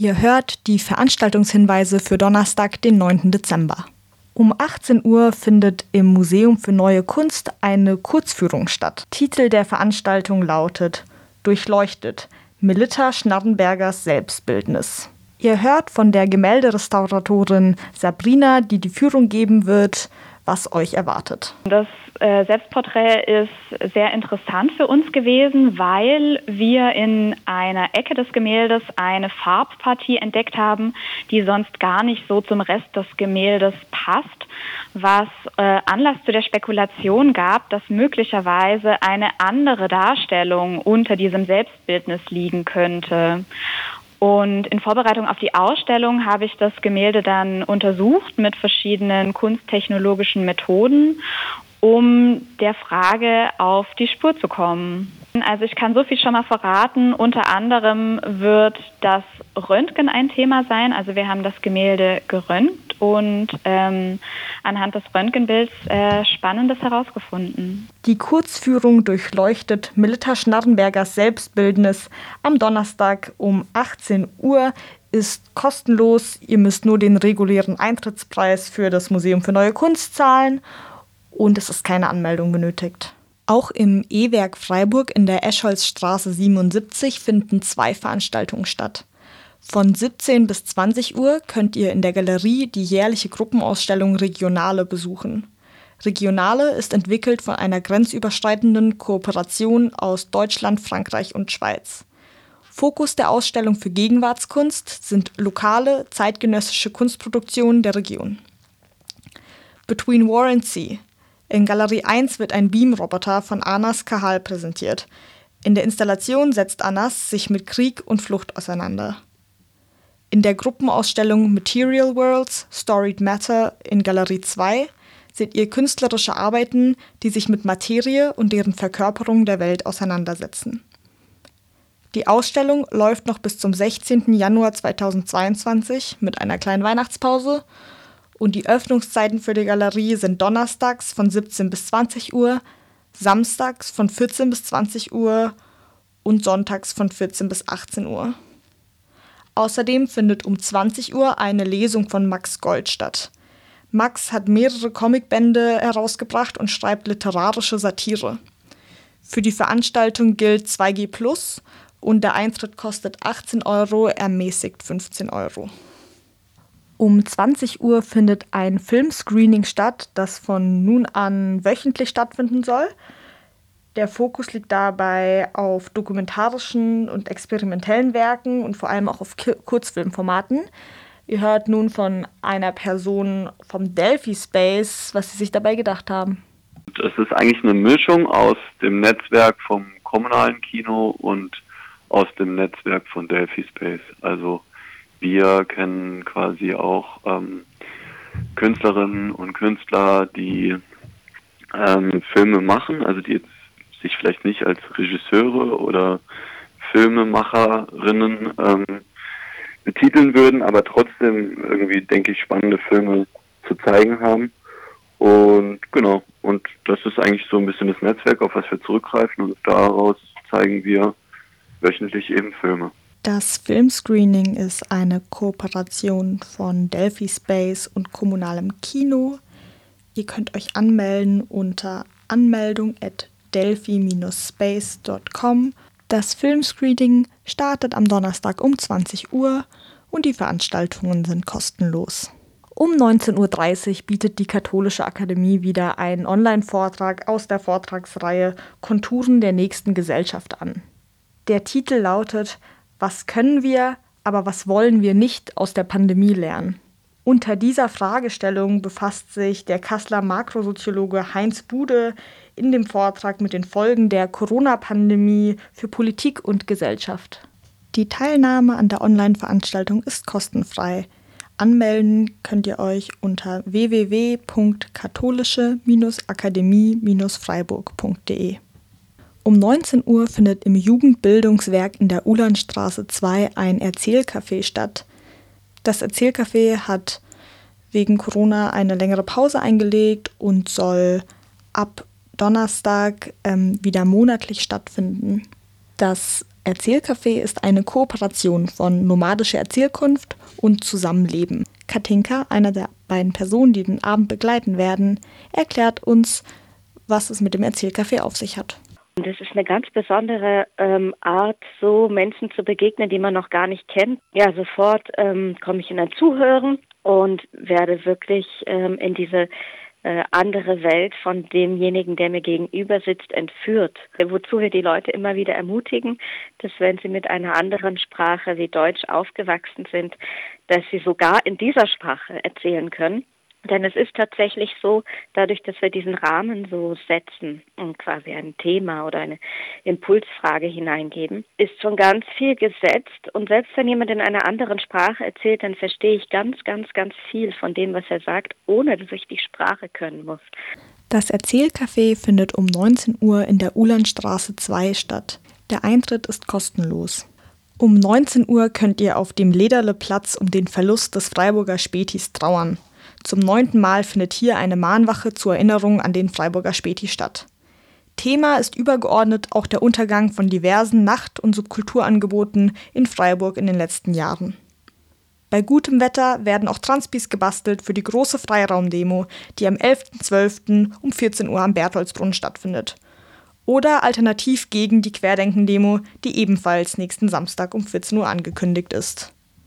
Ihr hört die Veranstaltungshinweise für Donnerstag, den 9. Dezember. Um 18 Uhr findet im Museum für Neue Kunst eine Kurzführung statt. Titel der Veranstaltung lautet Durchleuchtet Melitta Schnarrenbergers Selbstbildnis. Ihr hört von der Gemälderestauratorin Sabrina, die die Führung geben wird, was euch erwartet. Das äh, Selbstporträt ist sehr interessant für uns gewesen, weil wir in einer Ecke des Gemäldes eine Farbpartie entdeckt haben, die sonst gar nicht so zum Rest des Gemäldes passt, was äh, Anlass zu der Spekulation gab, dass möglicherweise eine andere Darstellung unter diesem Selbstbildnis liegen könnte. Und in Vorbereitung auf die Ausstellung habe ich das Gemälde dann untersucht mit verschiedenen kunsttechnologischen Methoden, um der Frage auf die Spur zu kommen. Also ich kann so viel schon mal verraten. Unter anderem wird das Röntgen ein Thema sein. Also wir haben das Gemälde geröntgt und ähm, anhand des Röntgenbilds äh, Spannendes herausgefunden. Die Kurzführung durchleuchtet Melita Schnarrenbergers Selbstbildnis am Donnerstag um 18 Uhr ist kostenlos. Ihr müsst nur den regulären Eintrittspreis für das Museum für Neue Kunst zahlen und es ist keine Anmeldung benötigt. Auch im E-Werk Freiburg in der Escholzstraße 77 finden zwei Veranstaltungen statt. Von 17 bis 20 Uhr könnt ihr in der Galerie die jährliche Gruppenausstellung Regionale besuchen. Regionale ist entwickelt von einer grenzüberschreitenden Kooperation aus Deutschland, Frankreich und Schweiz. Fokus der Ausstellung für Gegenwartskunst sind lokale, zeitgenössische Kunstproduktionen der Region. Between War and Sea in Galerie 1 wird ein Beamroboter von Anas Kahal präsentiert. In der Installation setzt Anas sich mit Krieg und Flucht auseinander. In der Gruppenausstellung Material Worlds Storied Matter in Galerie 2 seht ihr künstlerische Arbeiten, die sich mit Materie und deren Verkörperung der Welt auseinandersetzen. Die Ausstellung läuft noch bis zum 16. Januar 2022 mit einer kleinen Weihnachtspause und die Öffnungszeiten für die Galerie sind donnerstags von 17 bis 20 Uhr, samstags von 14 bis 20 Uhr und sonntags von 14 bis 18 Uhr. Außerdem findet um 20 Uhr eine Lesung von Max Gold statt. Max hat mehrere Comicbände herausgebracht und schreibt literarische Satire. Für die Veranstaltung gilt 2G Plus und der Eintritt kostet 18 Euro, ermäßigt 15 Euro. Um 20 Uhr findet ein Filmscreening statt, das von nun an wöchentlich stattfinden soll. Der Fokus liegt dabei auf dokumentarischen und experimentellen Werken und vor allem auch auf Kurzfilmformaten. Ihr hört nun von einer Person vom Delphi Space, was sie sich dabei gedacht haben. Es ist eigentlich eine Mischung aus dem Netzwerk vom kommunalen Kino und aus dem Netzwerk von Delphi Space. Also wir kennen quasi auch ähm, Künstlerinnen und Künstler, die ähm, Filme machen, also die jetzt sich vielleicht nicht als Regisseure oder Filmemacherinnen ähm, betiteln würden, aber trotzdem irgendwie, denke ich, spannende Filme zu zeigen haben. Und genau, und das ist eigentlich so ein bisschen das Netzwerk, auf was wir zurückgreifen und daraus zeigen wir wöchentlich eben Filme. Das Filmscreening ist eine Kooperation von Delphi Space und kommunalem Kino. Ihr könnt euch anmelden unter anmeldung at delphi-space.com. Das Filmscreening startet am Donnerstag um 20 Uhr und die Veranstaltungen sind kostenlos. Um 19.30 Uhr bietet die Katholische Akademie wieder einen Online-Vortrag aus der Vortragsreihe Konturen der nächsten Gesellschaft an. Der Titel lautet was können wir, aber was wollen wir nicht aus der Pandemie lernen? Unter dieser Fragestellung befasst sich der Kasseler Makrosoziologe Heinz Bude in dem Vortrag mit den Folgen der Corona-Pandemie für Politik und Gesellschaft. Die Teilnahme an der Online-Veranstaltung ist kostenfrei. Anmelden könnt ihr euch unter www.katholische-akademie-freiburg.de. Um 19 Uhr findet im Jugendbildungswerk in der Ulandstraße 2 ein Erzählcafé statt. Das Erzählcafé hat wegen Corona eine längere Pause eingelegt und soll ab Donnerstag ähm, wieder monatlich stattfinden. Das Erzählcafé ist eine Kooperation von Nomadische Erzählkunft und Zusammenleben. Katinka, einer der beiden Personen, die den Abend begleiten werden, erklärt uns, was es mit dem Erzählcafé auf sich hat. Das ist eine ganz besondere ähm, Art, so Menschen zu begegnen, die man noch gar nicht kennt. Ja, sofort ähm, komme ich in ein Zuhören und werde wirklich ähm, in diese äh, andere Welt von demjenigen, der mir gegenüber sitzt, entführt. Wozu wir die Leute immer wieder ermutigen, dass wenn sie mit einer anderen Sprache wie Deutsch aufgewachsen sind, dass sie sogar in dieser Sprache erzählen können denn es ist tatsächlich so, dadurch, dass wir diesen Rahmen so setzen und quasi ein Thema oder eine Impulsfrage hineingeben, ist schon ganz viel gesetzt. Und selbst wenn jemand in einer anderen Sprache erzählt, dann verstehe ich ganz, ganz, ganz viel von dem, was er sagt, ohne dass ich die Sprache können muss. Das Erzählcafé findet um 19 Uhr in der Ulandstraße 2 statt. Der Eintritt ist kostenlos. Um 19 Uhr könnt ihr auf dem Lederle Platz um den Verlust des Freiburger Spätis trauern. Zum neunten Mal findet hier eine Mahnwache zur Erinnerung an den Freiburger Späti statt. Thema ist übergeordnet auch der Untergang von diversen Nacht- und Subkulturangeboten in Freiburg in den letzten Jahren. Bei gutem Wetter werden auch Transpis gebastelt für die große Freiraumdemo, die am 11.12. um 14 Uhr am Bertholdsbrunnen stattfindet. Oder alternativ gegen die Querdenken-Demo, die ebenfalls nächsten Samstag um 14 Uhr angekündigt ist.